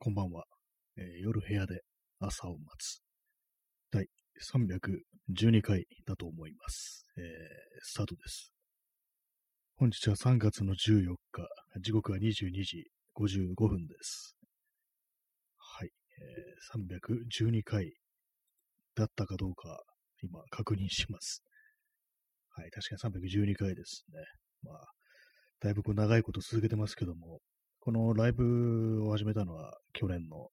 こんばんは、えー夜部屋で朝を待つ。第312回だと思います。えースタートです。本日は3月の14日、時刻は22時55分です。はい、えー312回だったかどうか、今確認します。はい、確かに312回ですね。まあ、だいぶこう長いこと続けてますけども、このライブを始めたのは去年の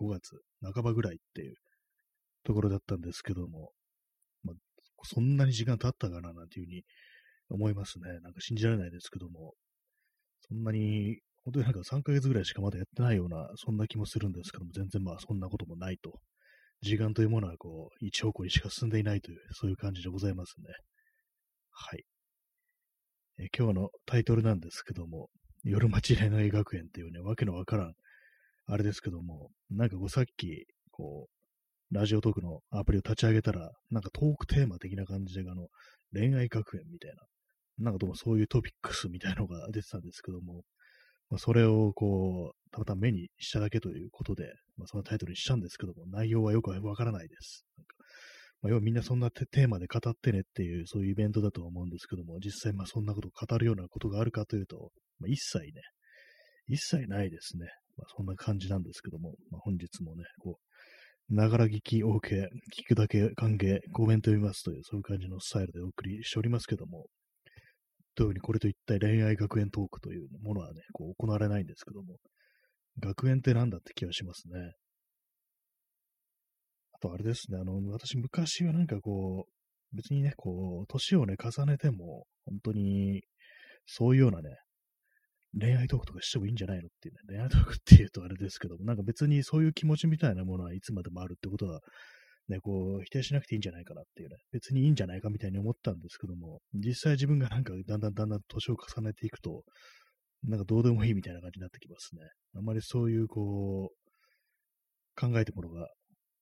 5月半ばぐらいっていうところだったんですけども、まあ、そんなに時間経ったかななんていうふうに思いますね。なんか信じられないですけども、そんなに、本当になんか3ヶ月ぐらいしかまだやってないような、そんな気もするんですけども、全然まあそんなこともないと。時間というものはこう、一方向にしか進んでいないという、そういう感じでございますね。はい。え今日のタイトルなんですけども、夜町恋愛学園っていうね、わけのわからん、あれですけども、なんかこうさっき、こう、ラジオトークのアプリを立ち上げたら、なんかトークテーマ的な感じで、あの、恋愛学園みたいな、なんかどうもそういうトピックスみたいなのが出てたんですけども、まあ、それをこう、たまたま目にしただけということで、まあ、そのタイトルにしたんですけども、内容はよくわからないです。なんかまあ、要はみんなそんなテーマで語ってねっていう、そういうイベントだと思うんですけども、実際まあそんなことを語るようなことがあるかというと、まあ、一切ね、一切ないですね。まあ、そんな感じなんですけども、まあ、本日もね、こう、ながら聞き OK、聞くだけ歓迎、コメント読みますという、そういう感じのスタイルでお送りしておりますけども、どういうふうにこれと一体恋愛学園トークというものはね、こう行われないんですけども、学園ってなんだって気はしますね。あとあれですね、あの、私昔はなんかこう、別にね、こう、年をね、重ねても、本当に、そういうようなね、恋愛トークとかしてもいいんじゃないのっていうね、恋愛トークっていうとあれですけども、なんか別にそういう気持ちみたいなものはいつまでもあるってことは、ね、こう、否定しなくていいんじゃないかなっていうね、別にいいんじゃないかみたいに思ったんですけども、実際自分がなんかだんだんだんだん年を重ねていくと、なんかどうでもいいみたいな感じになってきますね。あんまりそういうこう、考えてものが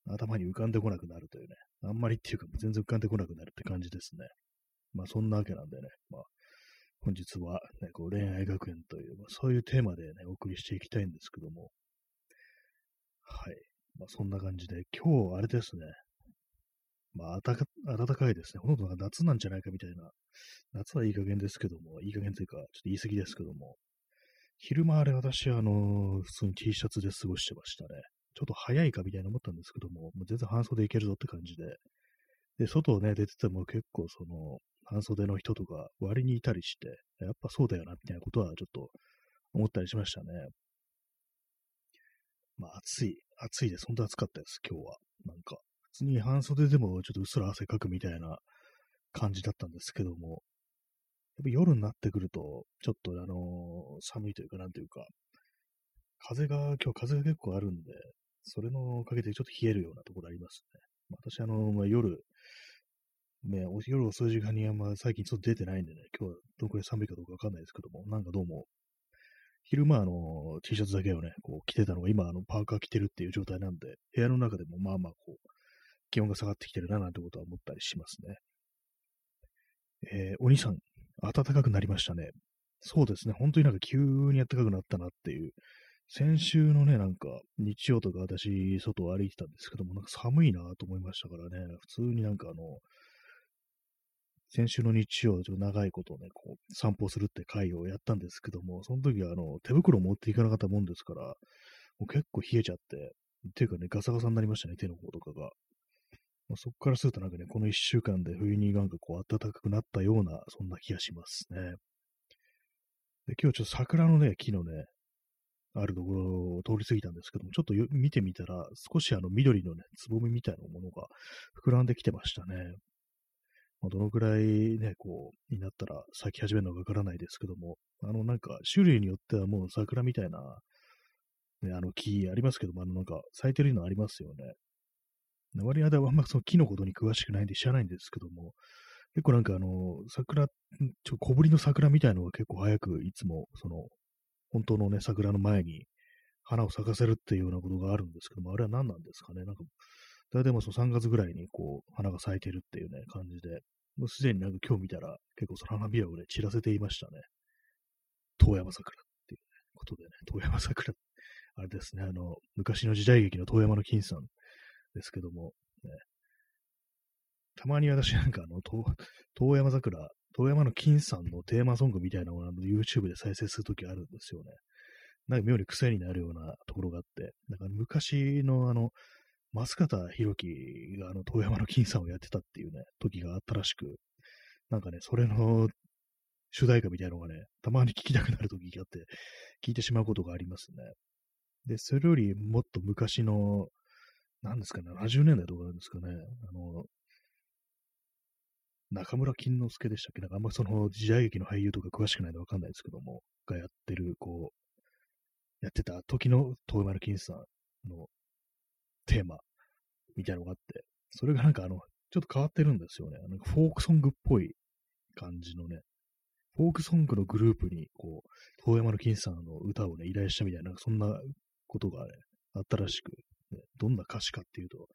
頭に浮かんでこなくなるというね、あんまりっていうか全然浮かんでこなくなるって感じですね。まあそんなわけなんでね、まあ本日は、ね、こう恋愛学園という、まあ、そういうテーマでね、お送りしていきたいんですけども、はい。まあそんな感じで、今日あれですね、まあ暖かかいですね。ほとんど夏なんじゃないかみたいな、夏はいい加減ですけども、いい加減というか、ちょっと言い過ぎですけども、昼間あれ私あの、普通に T シャツで過ごしてましたね。ちょっと早いかみたいな思ったんですけども、もう全然半袖いけるぞって感じで。で、外をね、出てても結構その、半袖の人とか割にいたりして、やっぱそうだよな、みたいなことはちょっと思ったりしましたね。まあ暑い、暑いです。本当暑かったです、今日は。なんか、普通に半袖でもちょっとうっすら汗かくみたいな感じだったんですけども、やっぱ夜になってくると、ちょっとあのー寒いというか、なんというか、風が、今日風が結構あるんで、それのおかげでちょっと冷えるようなところありますね。まあ私、あの、まあ、夜、ね、お夜遅い時間にあんま最近ちょっと出てないんでね、今日はどのくらい寒いかどうかわかんないですけども、なんかどうも、昼間あの、T シャツだけをね、こう着てたのが今あの、パーカー着てるっていう状態なんで、部屋の中でもまあまあこう、気温が下がってきてるななんてことは思ったりしますね。えーお兄さん、暖かくなりましたね。そうですね、本当になんか急に暖かくなったなっていう、先週のね、なんか、日曜とか私、外を歩いてたんですけども、なんか寒いなと思いましたからね、普通になんかあの、先週の日曜、ちょっと長いことね、こう、散歩するって会をやったんですけども、その時はあの、手袋持っていかなかったもんですから、もう結構冷えちゃって、っていうかね、ガサガサになりましたね、手の方とかが。まあ、そこからするとなんかね、この一週間で冬になんかこう、暖かくなったような、そんな気がしますね。で今日ちょっと桜のね、木のね、あるところを通り過ぎたんですけども、ちょっと見てみたら、少しあの緑のね、つぼみみたいなものが膨らんできてましたね。まあ、どのくらいね、こう、になったら咲き始めるのかわからないですけども、あのなんか種類によってはもう桜みたいな、ね、あの木ありますけども、あのなんか咲いてるのありますよね。割りあんまその木のことに詳しくないんで知らないんですけども、結構なんかあの、桜、ちょ小ぶりの桜みたいのが結構早くいつも、その、本当のね、桜の前に花を咲かせるっていうようなことがあるんですけども、あれは何なんですかね。なんか、大体もその3月ぐらいにこう、花が咲いてるっていうね、感じで、もうすでになんか今日見たら結構その花びらをね、散らせていましたね。遠山桜っていう、ね、ことでね、遠山桜。あれですね、あの、昔の時代劇の遠山の金さんですけども、ね、たまに私なんかあの、遠山桜、遠山の金さんのテーマソングみたいなものを YouTube で再生するときあるんですよね。なんか妙に癖になるようなところがあって、なんか昔のあの、松方弘樹があの、遠山の金さんをやってたっていうね、時があったらしく、なんかね、それの主題歌みたいなのがね、たまに聞きたくなる時があって、聞いてしまうことがありますね。で、それよりもっと昔の、何ですかね、70年代とかなんですかね、あの、中村金之助でしたっけ？なんかあんまその時代劇の俳優とか詳しくないのわかんないですけども、がやってる、こう、やってた時の遠山の金さんのテーマみたいなのがあって、それがなんかあの、ちょっと変わってるんですよね。なんかフォークソングっぽい感じのね、フォークソングのグループに、こう、遠山の金さんの歌をね、依頼したみたいな、なんかそんなことがね、あったらしく、ね、どんな歌詞かっていうと、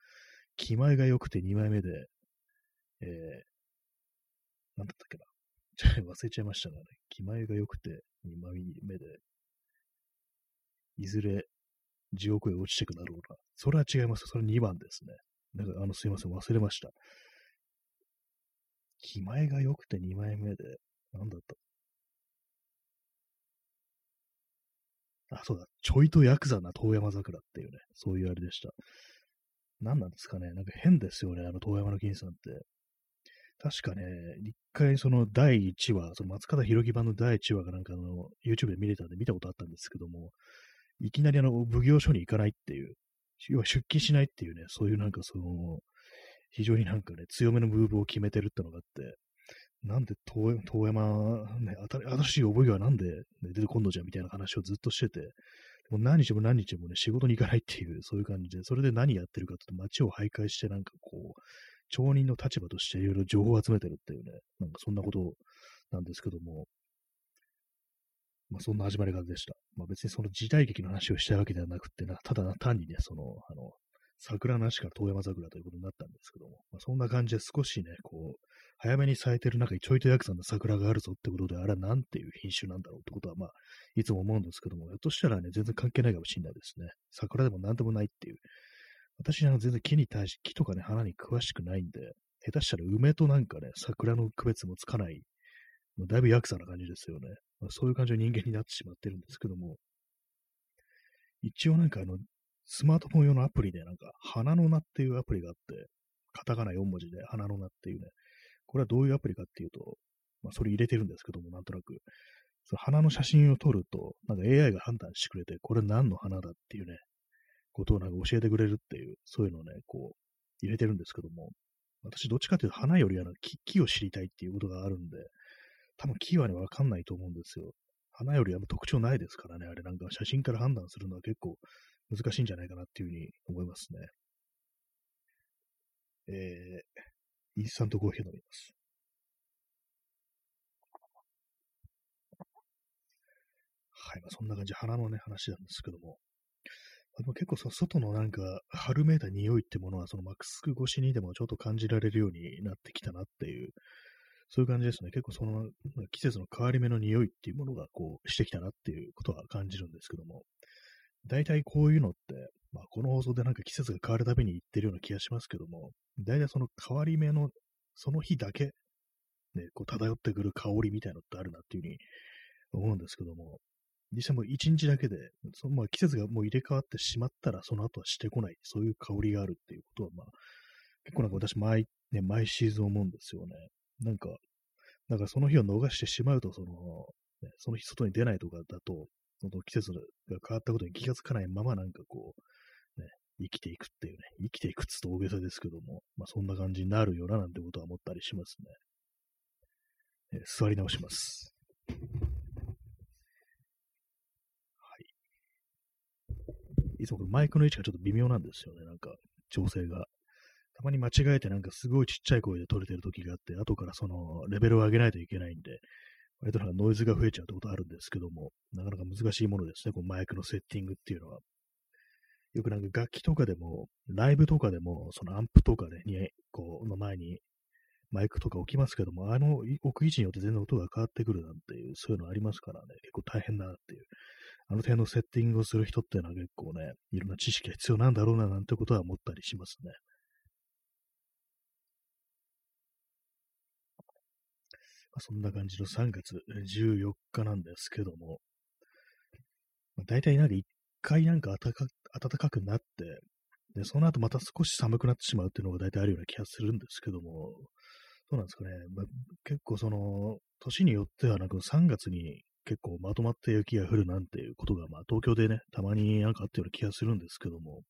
気前が良くて2枚目で、えー、なんだったっけな。忘れちゃいましたがね。気前が良くて2枚目で、いずれ地獄へ落ちてくだろうな。それは違います。それ2番ですね。なんか、あの、すいません。忘れました。気前が良くて2枚目で、なんだった？あ、そうだ。ちょいとヤクザな遠山桜っていうね、そういうあれでした。何なんですかね。なんか変ですよね、あの遠山の金さんって。確かね、一回その第1話、その松方弘樹版の第1話がなんかあの、YouTube で見れたんで見たことあったんですけども、いきなりあの、奉行所に行かないっていう、要は出勤しないっていうね、そういうなんかその、非常になんかね、強めのムーブを決めてるってのがあって、なんで遠山、ね、新しい覚えがなんで、ね、出てこんのじゃみたいな話をずっとしてて、もう何日も何日もね、仕事に行かないっていう、そういう感じで、それで何やってるかって街を徘徊して、なんかこう、町人の立場としていろいろ情報を集めてるっていうね、なんかそんなことなんですけども、まあそんな始まり方でした。まあ別にその時代劇の話をしたいわけではなくてな、ただ単にね、その、あの、桜なしから遠山桜ということになったんですけども、まあ、そんな感じで少しね、こう、早めに咲いてる中にちょいとヤクザの桜があるぞってことで、あれはなんていう品種なんだろうってことは、まあ、いつも思うんですけども、ひょっとしたらね、全然関係ないかもしれないですね。桜でもなんでもないっていう。私は全然木に対し、木とかね、花に詳しくないんで、下手したら梅となんかね、桜の区別もつかない、まあ、だいぶヤクザな感じですよね。まあ、そういう感じの人間になってしまってるんですけども、一応なんかあの、スマートフォン用のアプリで、なんか、花の名っていうアプリがあって、カタカナ4文字で花の名っていうね、これはどういうアプリかっていうと、まあ、それ入れてるんですけども、なんとなく、その花の写真を撮ると、なんか AI が判断してくれて、これ何の花だっていうね、ことをなんか教えてくれるっていう、そういうのをね、こう、入れてるんですけども、私どっちかというと花よりあの木木を知りたいっていうことがあるんで、多分木はね、わかんないと思うんですよ。花よりは特徴ないですからね、あれなんか写真から判断するのは結構難しいんじゃないかなっていうふうに思いますね。えー、インスタントコーヒー飲みます。はい、まあ、そんな感じ、花のね、話なんですけども。でも結構その外のなんか春めいた匂いってものはそのマックスク越しにでもちょっと感じられるようになってきたなっていう、そういう感じですね。結構その季節の変わり目の匂いっていうものがこうしてきたなっていうことは感じるんですけども。大体こういうのって、まあ、この放送でなんか季節が変わるたびに言ってるような気がしますけども、大体その変わり目の、その日だけ、ね、こう漂ってくる香りみたいなのってあるなっていうふうに思うんですけども、実際もう一日だけで、そのまあ季節がもう入れ替わってしまったら、その後はしてこない、そういう香りがあるっていうことは、まあ、結構なんか私毎、ね、毎シーズン思うんですよね。なんか、なんかその日を逃してしまうと、その、ね、その日外に出ないとかだと、その季節が変わったことに気がつかないままなんかこう、ね、生きていくっていうね、生きていくっつと大げさですけども、まあそんな感じになるよななんてことは思ったりしますね。えー、座り直します。い。つもこのマイクの位置がちょっと微妙なんですよね、なんか調整が。たまに間違えてなんかすごいちっちゃい声で撮れてる時があって、後からそのレベルを上げないといけないんで、割となんかノイズが増えちゃうってことあるんですけども、なかなか難しいものですね、このマイクのセッティングっていうのは。よくなんか楽器とかでも、ライブとかでも、そのアンプとかで、ね、こう、の前にマイクとか置きますけども、あの置く位置によって全然音が変わってくるなんていう、そういうのありますからね、結構大変だなっていう、あの辺のセッティングをする人っていうのは結構ね、いろんな知識が必要なんだろうななんてことは思ったりしますね。まあ、そんな感じの3月14日なんですけども、まあ、大体なんか一回なんか暖か暖かくなって、で、その後また少し寒くなってしまうっていうのが大体あるような気がするんですけども、どうなんですかね。まあ、結構その、年によってはなんか3月に結構まとまって雪が降るなんていうことが、まあ東京でね、たまになんかあったような気がするんですけども、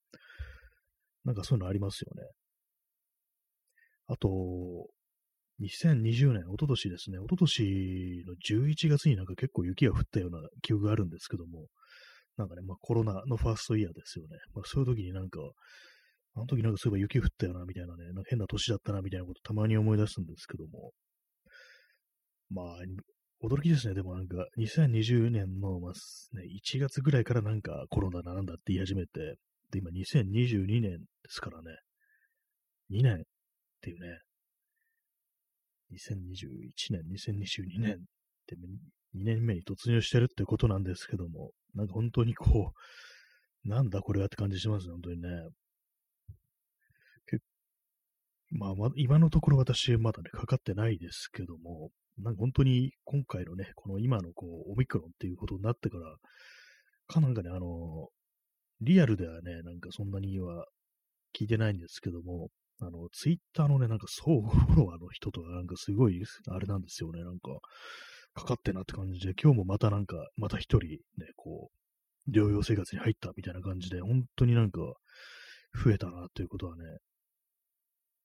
なんかそういうのありますよね。あと、2020年、一昨年ですね、一昨年の11月になんか結構雪が降ったような記憶があるんですけども、なんかね、まあコロナのファーストイヤーですよね。まあそういう時になんか、あの時なんかそういえば雪降ったよな、みたいなね、な変な年だったな、みたいなことたまに思い出すんですけども、まあ、驚きですね。でもなんか、2020年の、まあね、1月ぐらいからなんかコロナなんだって言い始めて、で、今2022年ですからね、2年っていうね、2021年、2022年って2年目に突入してるってことなんですけども、なんか本当にこう、なんだこれはって感じしますね、本当にね。まあ、ま、今のところ私まだね、かかってないですけども、なんか本当に今回のね、この今のこう、オミクロンっていうことになってから、かなんかね、あの、リアルではね、なんかそんなには聞いてないんですけども、あの、ツイッターのね、なんか相互フォロワーの人とかなんかすごい、あれなんですよね、なんか、かかってなって感じで、今日もまたなんか、また一人ね、こう、療養生活に入ったみたいな感じで、本当になんか、増えたなということはね、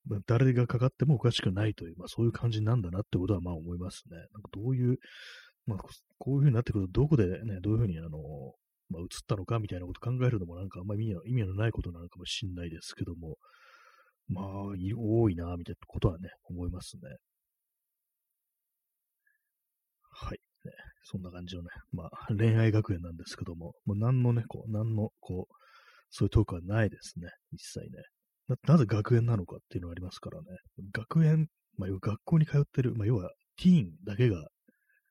まあ、誰がかかってもおかしくないという、まあそういう感じなんだなってことはまあ思いますね。なんかどういう、まあこういうふうになってくると、どこでね、どういうふうにあの、まあ映ったのかみたいなこと考えるのもなんかあんまり意味のないことなのかもしれないですけども、まあ、多いな、みたいなことはね、思いますね。はい。ね、そんな感じのね、まあ、恋愛学園なんですけども、もう何のね、こう、何の、こう、そういうトークはないですね、一切ね。ななぜ学園なのかっていうのがありますからね。学園、まあ、要は学校に通ってる、まあ、要はティーンだけが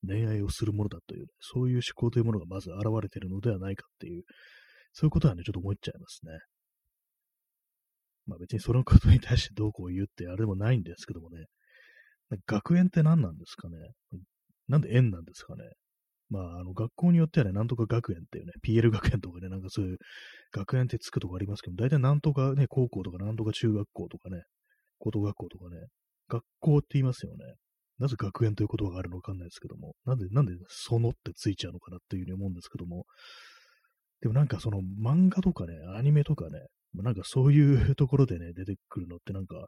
恋愛をするものだという、そういう思考というものがまず現れてるのではないかっていう、そういうことはね、ちょっと思っちゃいますね。まあ別にそのことに対してどうこう言うってあれでもないんですけどもね。学園って何なんですかねなんで園なんですかねまあ、あの、学校によってはね、なんとか学園っていうね、PL 学園とかね、なんかそういう学園ってつくとこありますけど、大体なんとかね、高校とかなんとか中学校とかね、高等学校とかね、学校って言いますよね。なぜ学園という言葉があるのかわかんないですけども、なんで、なんでそのってついちゃうのかなっていうふうに思うんですけども、でもなんかその漫画とかね、アニメとかね、なんかそういうところでね、出てくるのってなんか、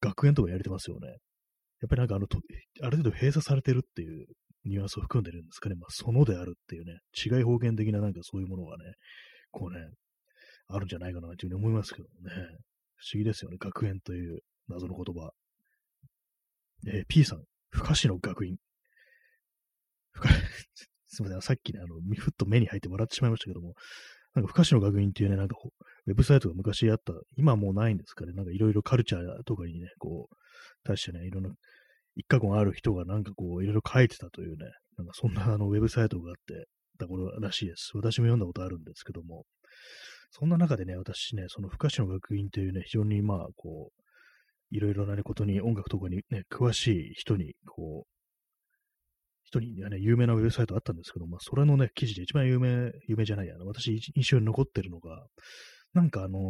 学園とかやれてますよね。やっぱりなんかあの、ある程度閉鎖されてるっていうニュアンスを含んでるんですかね。まあ、そのであるっていうね、違い方言的ななんかそういうものがね、こうね、あるんじゃないかなというふうに思いますけどね。不思議ですよね。学園という謎の言葉。えー、P さん、不可視の学院。すみません、さっきね、あの、ふっと目に入って笑ってしまいましたけども、なんか、不可視の学院っていうね、なんか、ウェブサイトが昔あった、今はもうないんですかね、なんかいろいろカルチャーとかにね、こう、対してね、いろんな、一過言ある人がなんかこう、いろいろ書いてたというね、なんかそんなあの、ウェブサイトがあってたことらしいです。私も読んだことあるんですけども、そんな中でね、私ね、その不可視の学院というね、非常にまあ、こう、いろいろな、ね、ことに、音楽とかにね、詳しい人に、こう、人にはね、有名なウェブサイトあったんですけど、まあ、それのね、記事で一番有名、有名じゃないや、私印象に残ってるのが、なんかあのー、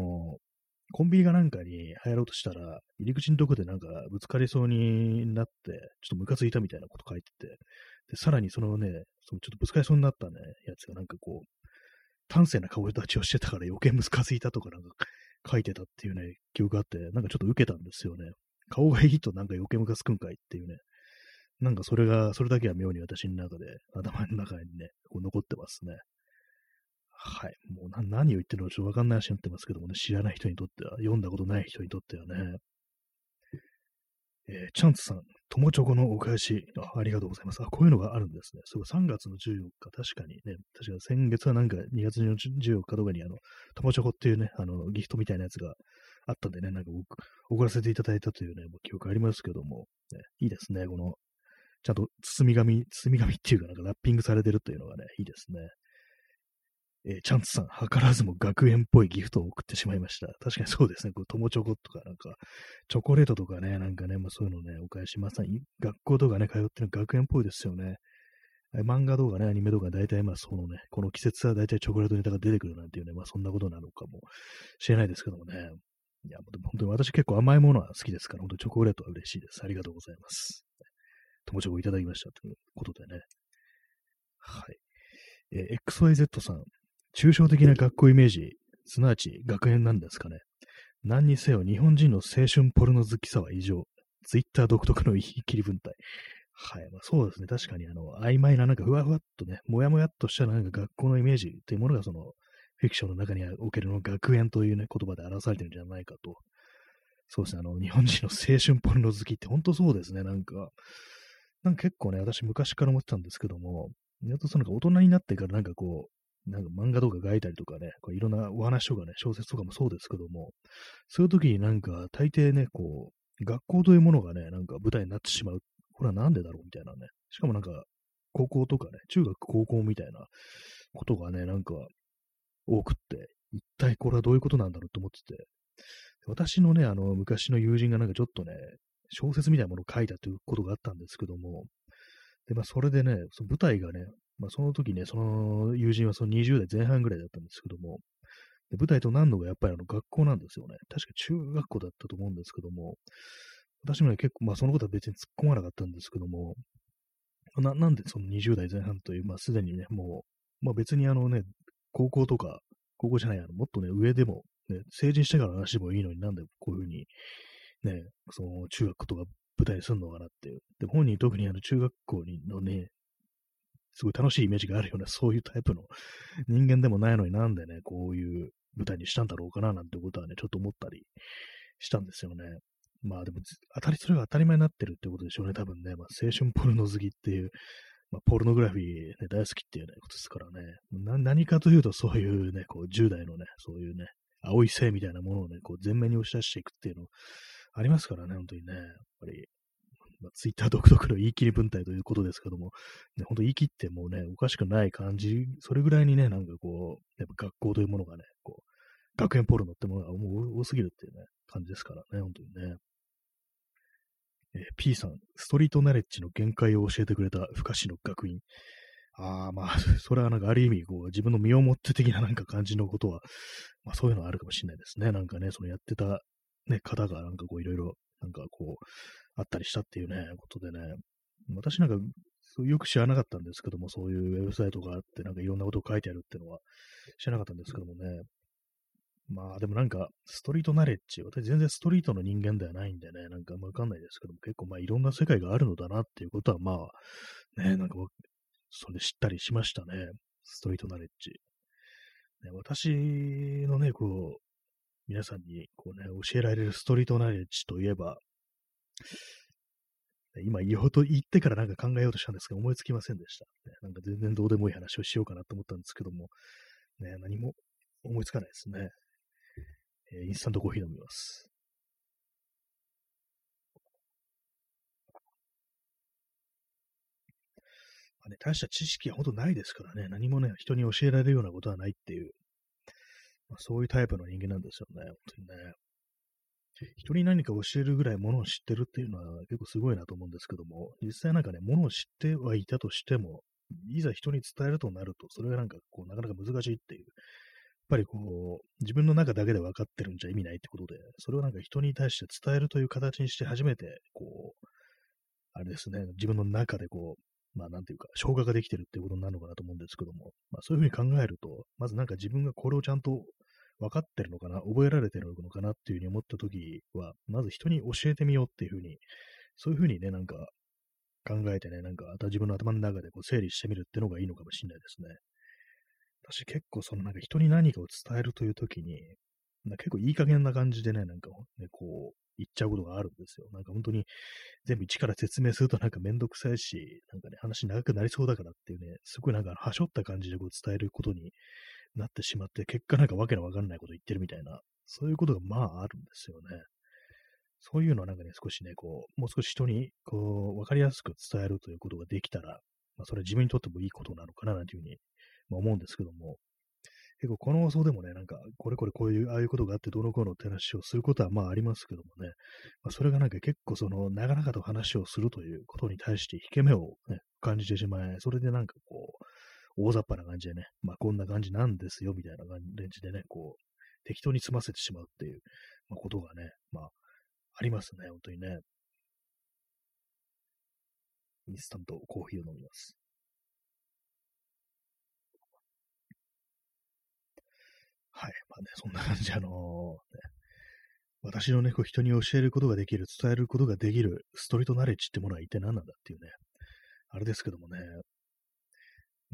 コンビニがなんかに入ろうとしたら、入り口のとこでなんかぶつかりそうになって、ちょっとムカついたみたいなこと書いてて、で、さらにそのね、そのちょっとぶつかりそうになったね、やつがなんかこう、端正な顔立ちをしてたから余計ムカついたとかなんか書いてたっていうね、記憶があって、なんかちょっと受けたんですよね。顔がいいとなんか余計ムカつくんかいっていうね、なんかそれが、それだけは妙に私の中で、頭の中にね、こう残ってますね。はい。もう何を言ってるのかちょっとわかんない話になってますけどもね、知らない人にとっては、読んだことない人にとってはね。えー、チャンツさん、友チョコのお返しあ、ありがとうございます。あ、こういうのがあるんですね。そう、3月の14日、確かにね、確か先月はなんか2月の14日とかに、あの、友チョコっていうね、あの、ギフトみたいなやつがあったんでね、なんか送らせていただいたというね、もう記憶ありますけども、ね、いいですね、このちゃんと包み紙、包み紙っていうかなんかラッピングされてるっていうのがね、いいですね。えー、チャンツさん、図らずも学園っぽいギフトを送ってしまいました。確かにそうですね。こう友チョコとか、なんか、チョコレートとかね、なんかね、まあそういうのね、お返しまさに、学校とかね、通ってる学園っぽいですよね。漫画動画ね、アニメ動画、大体まあそのね、この季節は大体チョコレートネタが出てくるなんていうね、まあそんなことなのかもしれないですけどもね。いや、本当に私結構甘いものは好きですから、本当にチョコレートは嬉しいです。ありがとうございます。友チョコいただきましたということでね。はい。えー、XYZ さん、抽象的な学校イメージ、すなわち学園なんですかね。何にせよ日本人の青春ポルノ好きさは異常。ツイッター独特の言い切り文体。はい。まあ、そうですね。確かに、あの、曖昧な、なんかふわふわっとね、もやもやっとしたなんか学校のイメージっていうものが、その、フィクションの中におけるの学園というね、言葉で表されてるんじゃないかと。そうですね。あの、日本人の青春ポルノ好きって本当そうですね。なんか、なんか結構ね、私昔から思ってたんですけども、やっとその大人になってからなんかこう、なんか漫画とか書いたりとかね、こういろんなお話とかね、小説とかもそうですけども、そういう時になんか大抵ね、こう、学校というものがね、なんか舞台になってしまう。これはなんでだろうみたいなね。しかもなんか、高校とかね、中学高校みたいなことがね、なんか多くって、一体これはどういうことなんだろうと思ってて、私のね、あの、昔の友人がなんかちょっとね、小説みたいなものを書いたということがあったんですけども、で、まあ、それでね、その舞台がね、まあ、その時ね、その友人はその20代前半ぐらいだったんですけども、で舞台となるのがやっぱりあの学校なんですよね。確か中学校だったと思うんですけども、私もね、結構、まあそのことは別に突っ込まなかったんですけども、ななんでその20代前半という、まあすでにね、もう、まあ別にあのね、高校とか、高校じゃない、あの、もっとね、上でも、ね、成人してから話してもいいのになんでこういうふうに、ね、その中学とか舞台にするのかなっていう。で、本人特にあの中学校にのね、すごい楽しいイメージがあるような、そういうタイプの人間でもないのになんでね、こういう舞台にしたんだろうかななんてことはね、ちょっと思ったりしたんですよね。まあでも、当たり、それが当たり前になってるってことでしょうね、多分ね。まあ、青春ポルノ好きっていう、まあ、ポルノグラフィー、ね、大好きっていうね、ことですからね。何かというと、そういうね、こう、10代のね、そういうね、青い性みたいなものをね、こう、前面に押し出していくっていうの、ありますからね、本当にね。やっぱり、まあ、ツイッター 独特の言い切り文体ということですけども、ね、本当言い切ってもうね、おかしくない感じ、それぐらいにね、なんかこう、やっぱ学校というものがね、こう、学園ポルノってものがもう多すぎるっていうね、感じですからね、本当にね。えー、P さん、ストリートナレッジの限界を教えてくれた不可視の学院。ああ、まあ、それはなんかある意味、こう、自分の身をもって的ななんか感じのことは、まあそういうのはあるかもしれないですね。なんかね、そのやってた、ね、方がなんかこういろいろ、なんかこう、あったりしたっていうね、ことでね、私なんか、よく知らなかったんですけども、そういうウェブサイトがあって、なんかいろんなことを書いてあるっていうのは知らなかったんですけどもね。まあでもなんか、ストリートナレッジ、私全然ストリートの人間ではないんでね、なんかわかんないですけども、結構まあいろんな世界があるのだなっていうことはまあ、ね、なんかそれで知ったりしましたね。ストリートナレッジ。ね、私のね、こう、皆さんにこうね、教えられるストリートナレッジといえば、今言おうと言ってからなんか考えようとしたんですが、思いつきませんでした。なんか全然どうでもいい話をしようかなと思ったんですけども、ね、何も思いつかないですね。えー、インスタントコーヒー飲みます。まあね、大した知識は本当ないですからね、何もね、人に教えられるようなことはないっていう、まあ、そういうタイプの人間なんですよね、本当にね。人に何か教えるぐらいものを知ってるっていうのは結構すごいなと思うんですけども、実際なんかね、ものを知ってはいたとしても、いざ人に伝えるとなると、それがなんかこう、なかなか難しいっていう。やっぱりこう、自分の中だけで分かってるんじゃ意味ないってことで、それをなんか人に対して伝えるという形にして初めて、こう、あれですね、自分の中でこう、まあなんていうか、消化ができてるっていうことになるのかなと思うんですけども、まあそういうふうに考えると、まずなんか自分がこれをちゃんと分かってるのかな、覚えられてるのかな？っていうふうに思ったときは、まず人に教えてみようっていうふうに、そういうふうにね、なんか考えてね、なんか自分の頭の中でこう整理してみるっていうのがいいのかもしれないですね。私結構そのなんか人に何かを伝えるというときに、結構いい加減な感じでね、なんかね、こう、言っちゃうことがあるんですよ。なんか本当に全部一から説明するとなんかめんどくさいし、なんかね、話長くなりそうだからっていうね、すごいなんかはしょった感じでこう伝えることになってしまって、結果なんかわけのわかんないこと言ってるみたいな、そういうことがまああるんですよね。そういうのはなんかね、少しね、こう、もう少し人に、こう、わかりやすく伝えるということができたら、まあ、それ自分にとってもいいことなのかな、なんていうふうに、まあ、思うんですけども、結構この放送でもね、なんか、これこれこういう、ああいうことがあってどのこうのって話をすることはまあありますけどもね、まあ、それがなんか結構その、長々と話をするということに対して引け目を、ね、感じてしまい、それでなんかこう、大雑把な感じでね、まあこんな感じなんですよ、みたいな感じでね、こう、適当に済ませてしまうっていう、まあ、ことがね、まあ、ありますね、本当にね。インスタントコーヒーを飲みます。はい。まあね、そんな感じ、あのー、ね、私のね、こう人に教えることができる、伝えることができるストリートナレッジってものは一体何なんだっていうね、あれですけどもね、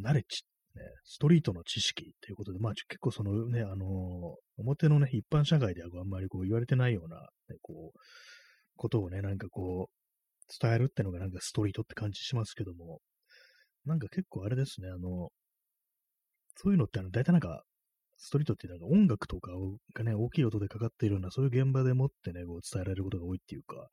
ナレッジ、ね、ストリートの知識っていうことで、まあ結構そのね、あの、表のね、一般社会ではあんまりこう言われてないような、ね、こう、ことをね、なんかこう、伝えるってのがなんかストリートって感じしますけども、なんか結構あれですね、あの、そういうのってあの、大体なんか、ストリートってなんか音楽とかがね、大きい音でかかっているような、そういう現場でもってね、こう伝えられることが多いっていうか、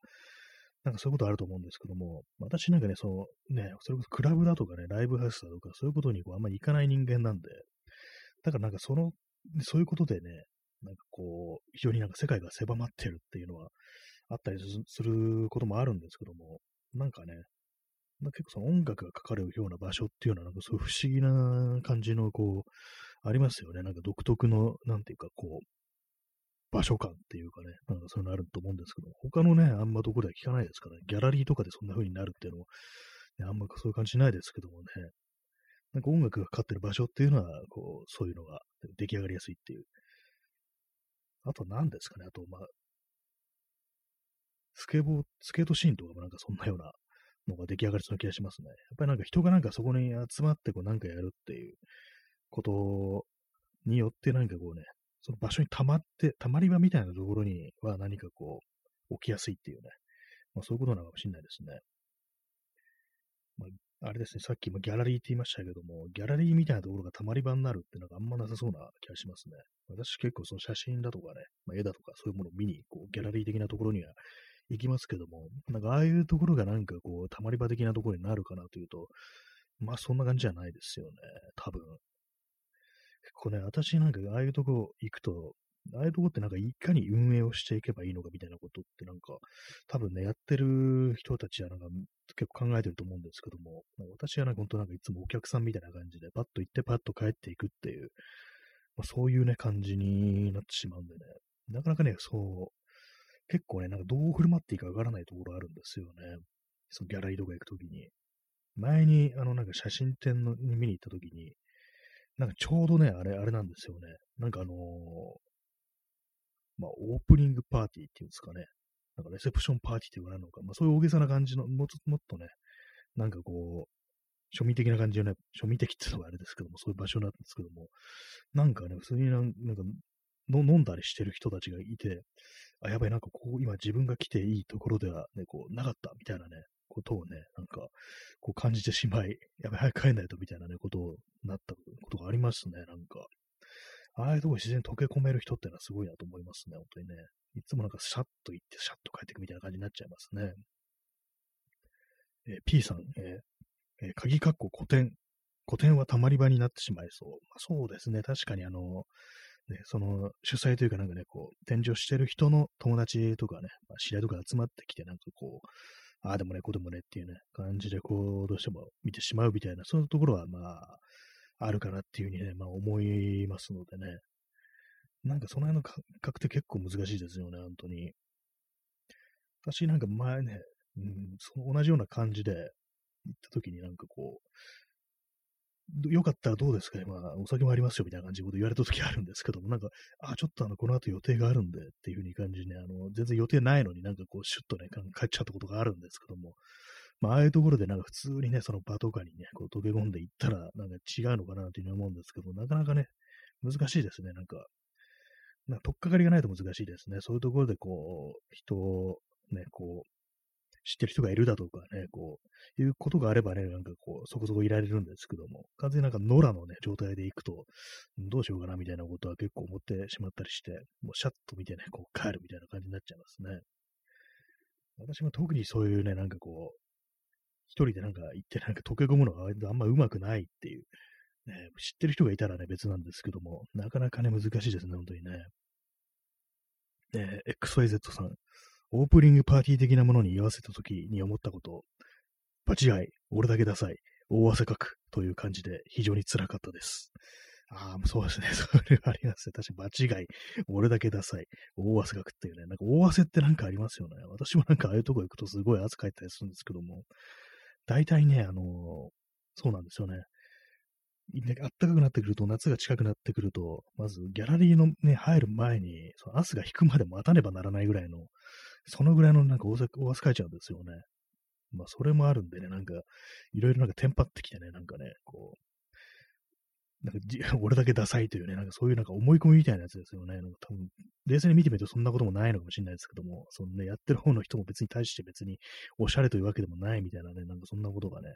なんかそういうことあると思うんですけども、私なんかね、そのね、それこそクラブだとかね、ライブハウスだとか、そういうことにこうあんまり行かない人間なんで、だからなんかその、そういうことでね、なんかこう、非常になんか世界が狭まってるっていうのは、あったりすることもあるんですけども、なんかね、結構その音楽がかかるような場所っていうのは、なんかそういう不思議な感じの、こう、ありますよね。なんか独特の、なんていうか、こう、場所感っていうかね、なんかそういうのあると思うんですけど、他のね、あんまどこでは聞かないですからね、ギャラリーとかでそんな風になるっていうのも、あんまそういう感じないですけどもね、なんか音楽がかかってる場所っていうのは、こう、そういうのが出来上がりやすいっていう。あと何ですかね、あと、まあ、スケボー、スケートシーンとかもなんかそんなようなのが出来上がりそうな気がしますね。やっぱりなんか人がなんかそこに集まってこうなんかやるっていうことによってなんかこうね、その場所に溜まって、溜まり場みたいなところには何かこう起きやすいっていうね、まあそういうことなのかもしれないですね。まあ、あれですね、さっきもギャラリーって言いましたけども、ギャラリーみたいなところが溜まり場になるってなんかあんまなさそうな気がしますね。私結構その写真だとかね、まあ、絵だとかそういうものを見に、こう、ギャラリー的なところには行きますけども、なんかああいうところがなんかこう、溜まり場的なところになるかなというと、まあそんな感じじゃないですよね、多分。結構ね、私なんかああいうとこ行くと、ああいうとこってなんかいかに運営をしていけばいいのかみたいなことってなんか、多分ね、やってる人たちはなんか結構考えてると思うんですけども、私はなんか本当なんかいつもお客さんみたいな感じで、パッと行ってパッと帰っていくっていう、まあ、そういうね、感じになってしまうんでね、なかなかね、そう、結構ね、なんかどう振る舞っていいかわからないところあるんですよね。そのギャラリーとか行くときに。前に、あの、なんか写真展のに見に行ったときに、なんかちょうどね、あれ、あれなんですよね。なんかあのー、まあ、オープニングパーティーっていうんですかね。なんかレセプションパーティーって言われるのか。まあ、そういう大げさな感じの、もっともっとね、なんかこう、庶民的な感じのね、庶民的っていうのはあれですけども、そういう場所なんですけども、なんかね、普通になんかの飲んだりしてる人たちがいて、あ、やばい、なんかこう、今自分が来ていいところではね、こう、なかったみたいなね、ことをね、なんか、こう感じてしまい、やばい、早く帰んないとみたいなね、ことをなったことがありますね、なんか。ああいうとこ自然に溶け込める人ってのはすごいなと思いますね、本当にね。いつもなんかシャッと行って、シャッと帰ってくみたいな感じになっちゃいますね。えー、P さん、えー、えー、鍵括弧古典。古典はたまり場になってしまいそう。まあ、そうですね。確かにあの、ね、その主催というかなんかね、こう、展示をしてる人の友達とかね、まあ、知り合いとか集まってきて、なんかこう、ああでもね、こうでもねっていうね、感じでこう、どうしても見てしまうみたいな、そういうところはまあ、あるかなっていうふうにね、まあ思いますのでね。なんかその辺の感覚って結構難しいですよね、本当に。私なんか前ね、うん、その同じような感じで行った時になんかこう、よかったらどうですかまあ、お酒もありますよ、みたいな感じで言われた時あるんですけども、なんか、あ、ちょっとあの、この後予定があるんで、っていう風に感じね、あの、全然予定ないのになんかこう、シュッとね、帰っちゃったことがあるんですけども、まあ、ああいうところでなんか普通にね、その場とかにね、こう溶け込んでいったら、なんか違うのかなというふうに思うんですけども、なかなかね、難しいですね、なんか。なんか、とっかかりがないと難しいですね。そういうところでこう、人をね、こう、知ってる人がいるだとかね、こう、いうことがあればね、なんかこう、そこそこいられるんですけども、完全になんか野良のね、状態で行くと、どうしようかなみたいなことは結構思ってしまったりして、もうシャッと見てね、こう帰るみたいな感じになっちゃいますね。私も特にそういうね、なんかこう、一人でなんか行ってなんか溶け込むのがあんまうまくないっていう、ね、知ってる人がいたらね、別なんですけども、なかなかね、難しいですね、本当にね。え、XYZ さん、オープニングパーティー的なものに居合わせた時に思ったこと、場違い、俺だけダサい、大汗かくという感じで非常に辛かったです。ああ、そうですね。それはありますね。確かに間違い。俺だけダサい。大汗かくっていうね。なんか大汗ってなんかありますよね。私もなんかああいうとこ行くとすごい汗かいたりするんですけども、大体ね、あのー、そうなんですよね。あったかくなってくると、夏が近くなってくると、まずギャラリーのね、入る前に、その汗が引くまで待たねばならないぐらいの、そのぐらいのなんか大汗かいちゃうんですよね。まあ、それもあるんでね、なんか、いろいろなんかテンパってきてね、なんかね、こう、なんか 俺だけダサいというね、なんかそういうなんか思い込みみたいなやつですよね。なんか多分、冷静に見てみるとそんなこともないのかもしれないですけども、そのね、やってる方の人も別に対して別におしゃれというわけでもないみたいなね、なんかそんなことがね、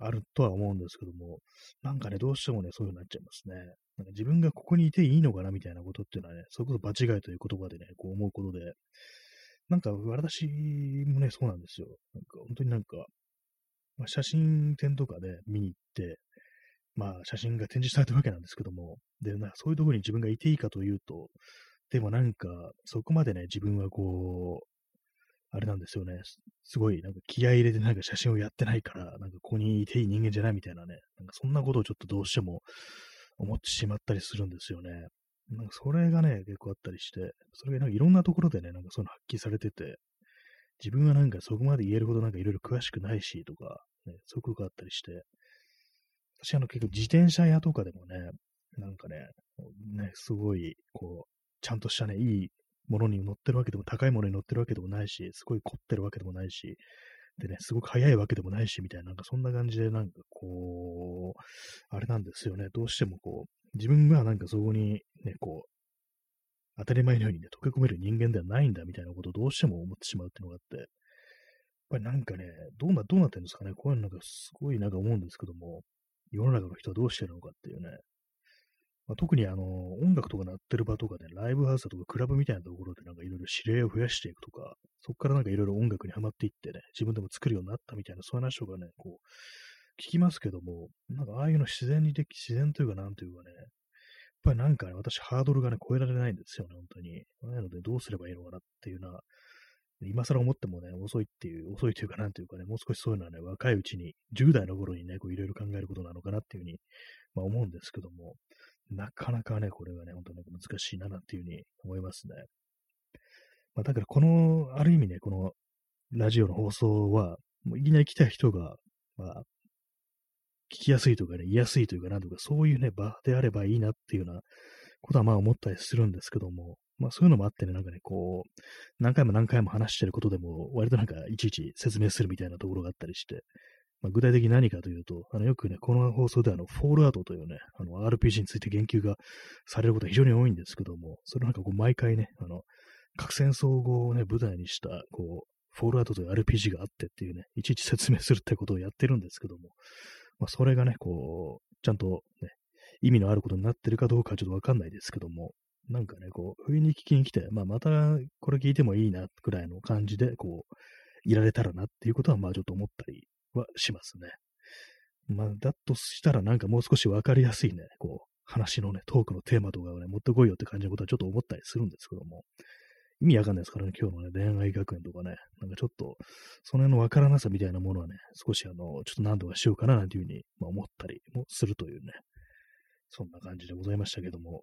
あるとは思うんですけども、なんかね、どうしてもね、そういう風になっちゃいますね。なんか自分がここにいていいのかなみたいなことっていうのはね、それこそ場違いという言葉でね、こう思うことで、なんか私もね、そうなんですよ。なんか本当になんか、まあ、写真展とかで見に行って、まあ写真が展示されたわけなんですけども、で、なそういうところに自分がいていいかというと、でもなんか、そこまでね、自分はこう、あれなんですよね。すごい、なんか気合入れてなんか写真をやってないから、なんかここにいていい人間じゃないみたいなね。なんかそんなことをちょっとどうしても思ってしまったりするんですよね。なんかそれがね、結構あったりして、それがなんかいろんなところでね、なんかその発揮されてて、自分はなんかそこまで言えるほどなんかいろいろ詳しくないしとか、ね、そういうことがあったりして、私あの結構自転車屋とかでもね、なんかね、ね、すごい、こう、ちゃんとしたね、いいものに乗ってるわけでも、高いものに乗ってるわけでもないし、すごい凝ってるわけでもないし、でね、すごく速いわけでもないし、みたいな、なんかそんな感じで、なんかこう、あれなんですよね、どうしてもこう、自分がなんかそこにね、こう、当たり前のようにね、溶け込める人間ではないんだみたいなことをどうしても思ってしまうっていうのがあって、やっぱりなんかね、どうな、どうなってるんですかね、こういうのなんかすごいなんか思うんですけども、世の中の人はどうしてるのかっていうね、まあ、特にあの、音楽とか鳴ってる場とかで、ライブハウスとかクラブみたいなところでなんかいろいろ指令を増やしていくとか、そこからなんかいろいろ音楽にはまっていってね、自分でも作るようになったみたいな、そういう話とかね、こう、聞きますけども、なんかああいうの自然にでき、自然というかなんというかね、っぱりなんかね、私ハードルがね、超えられないんですよね、本当に。なのでどうすればいいのかなっていうのは、今更思ってもね、遅いっていう、遅いというかなんというかね、もう少しそういうのはね、若いうちに、10代の頃にね、こういろいろ考えることなのかなっていうふうに、まあ思うんですけども、なかなかね、これがね、本当に難しいな、なんていうふうに思いますね。まあ、だからこの、ある意味ね、このラジオの放送は、もういきなり来た人が、まあ、聞きやすいとかね、言いやすいというか、なんとか、そういうね、場であればいいなっていうようなことはまあ思ったりするんですけども、まあそういうのもあってね、なんかね、こう、何回も何回も話してることでも、割となんかいちいち説明するみたいなところがあったりして、まあ、具体的に何かというと、あのよくね、この放送であの、フォールアウトというね、あの、RPG について言及がされることが非常に多いんですけども、それなんかこう、毎回ね、あの、核戦争後をね、舞台にした、こう、フォールアウトという RPG があってっていうね、いちいち説明するってことをやってるんですけども、まあ、それがね、こう、ちゃんとね、意味のあることになってるかどうかはちょっとわかんないですけども、なんかね、こう、不意に聞きに来て、まあ、またこれ聞いてもいいな、くらいの感じで、こう、いられたらなっていうことは、まあ、ちょっと思ったりはしますね。まあ、だとしたらなんかもう少しわかりやすいね、こう、話のね、トークのテーマとかをね、持ってこいよって感じのことはちょっと思ったりするんですけども、意味わかんないですからね、今日のね、恋愛学園とかね、なんかちょっと、その辺のわからなさみたいなものはね、少しあの、ちょっと何とかしようかななんていうふうに、まあ、思ったりもするというね、そんな感じでございましたけども、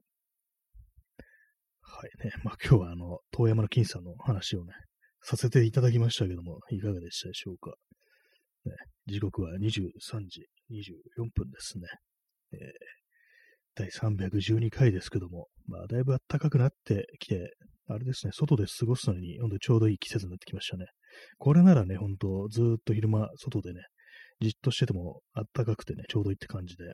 はいね、まあ今日はあの、遠山の金さんの話をね、させていただきましたけども、いかがでしたでしょうか。ね、時刻は23時24分ですね。えー、第312回ですけども、まあ、だいぶ暖かくなってきて、あれですね、外で過ごすのに、ほんとちょうどいい季節になってきましたね。これならね、ほんと、ずっと昼間、外でね、じっとしてても暖かくてね、ちょうどいいって感じで、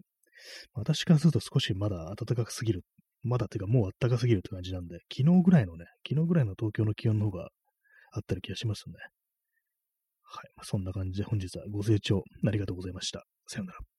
私からすると少しまだ暖かすぎる。まだっていうかもう暖かすぎるって感じなんで、昨日ぐらいのね、昨日ぐらいの東京の気温の方があったり気がしますね。はい。そんな感じで本日はご清聴ありがとうございました。さようなら。